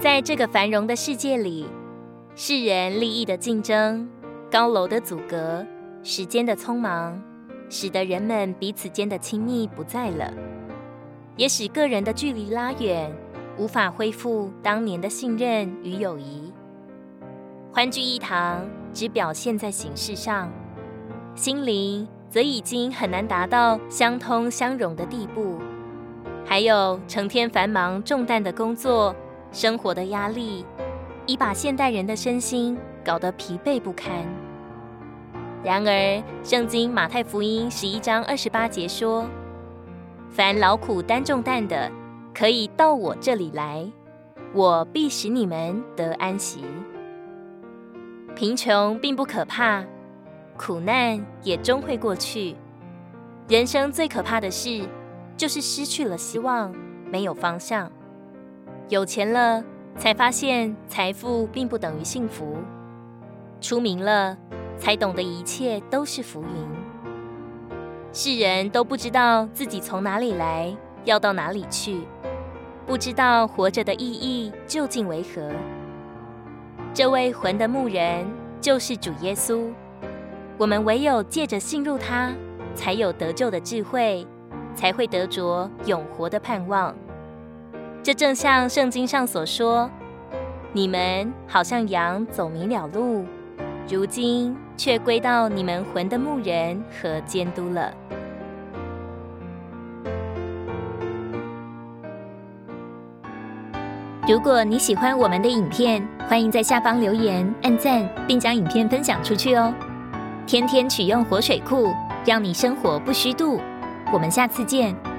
在这个繁荣的世界里，世人利益的竞争、高楼的阻隔、时间的匆忙，使得人们彼此间的亲密不在了，也使个人的距离拉远，无法恢复当年的信任与友谊。欢聚一堂，只表现在形式上，心灵则已经很难达到相通相融的地步。还有成天繁忙重担的工作，生活的压力，已把现代人的身心搞得疲惫不堪。然而，圣经马太福音十一章二十八节说：“凡劳苦担重担的，可以到我这里来，我必使你们得安息。”贫穷并不可怕，苦难也终会过去。人生最可怕的事，就是失去了希望，没有方向。有钱了，才发现财富并不等于幸福；出名了，才懂得一切都是浮云。世人都不知道自己从哪里来，要到哪里去，不知道活着的意义究竟为何。这位魂的牧人就是主耶稣，我们唯有借着信入他，才有得救的智慧。才会得着永活的盼望。这正像圣经上所说：“你们好像羊走迷了路，如今却归到你们魂的牧人和监督了。”如果你喜欢我们的影片，欢迎在下方留言、按赞，并将影片分享出去哦。天天取用活水库，让你生活不虚度。我们下次见。